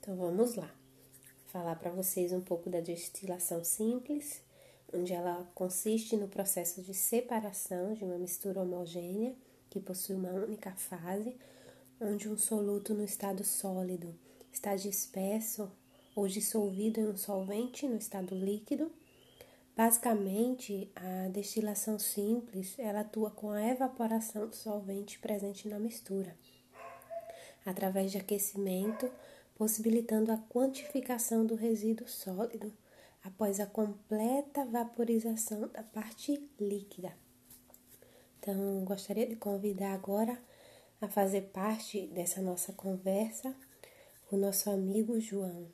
Então vamos lá. Falar para vocês um pouco da destilação simples, onde ela consiste no processo de separação de uma mistura homogênea que possui uma única fase, onde um soluto no estado sólido está disperso ou dissolvido em um solvente no estado líquido. Basicamente, a destilação simples ela atua com a evaporação do solvente presente na mistura, através de aquecimento, possibilitando a quantificação do resíduo sólido após a completa vaporização da parte líquida. Então, gostaria de convidar agora a fazer parte dessa nossa conversa o nosso amigo João.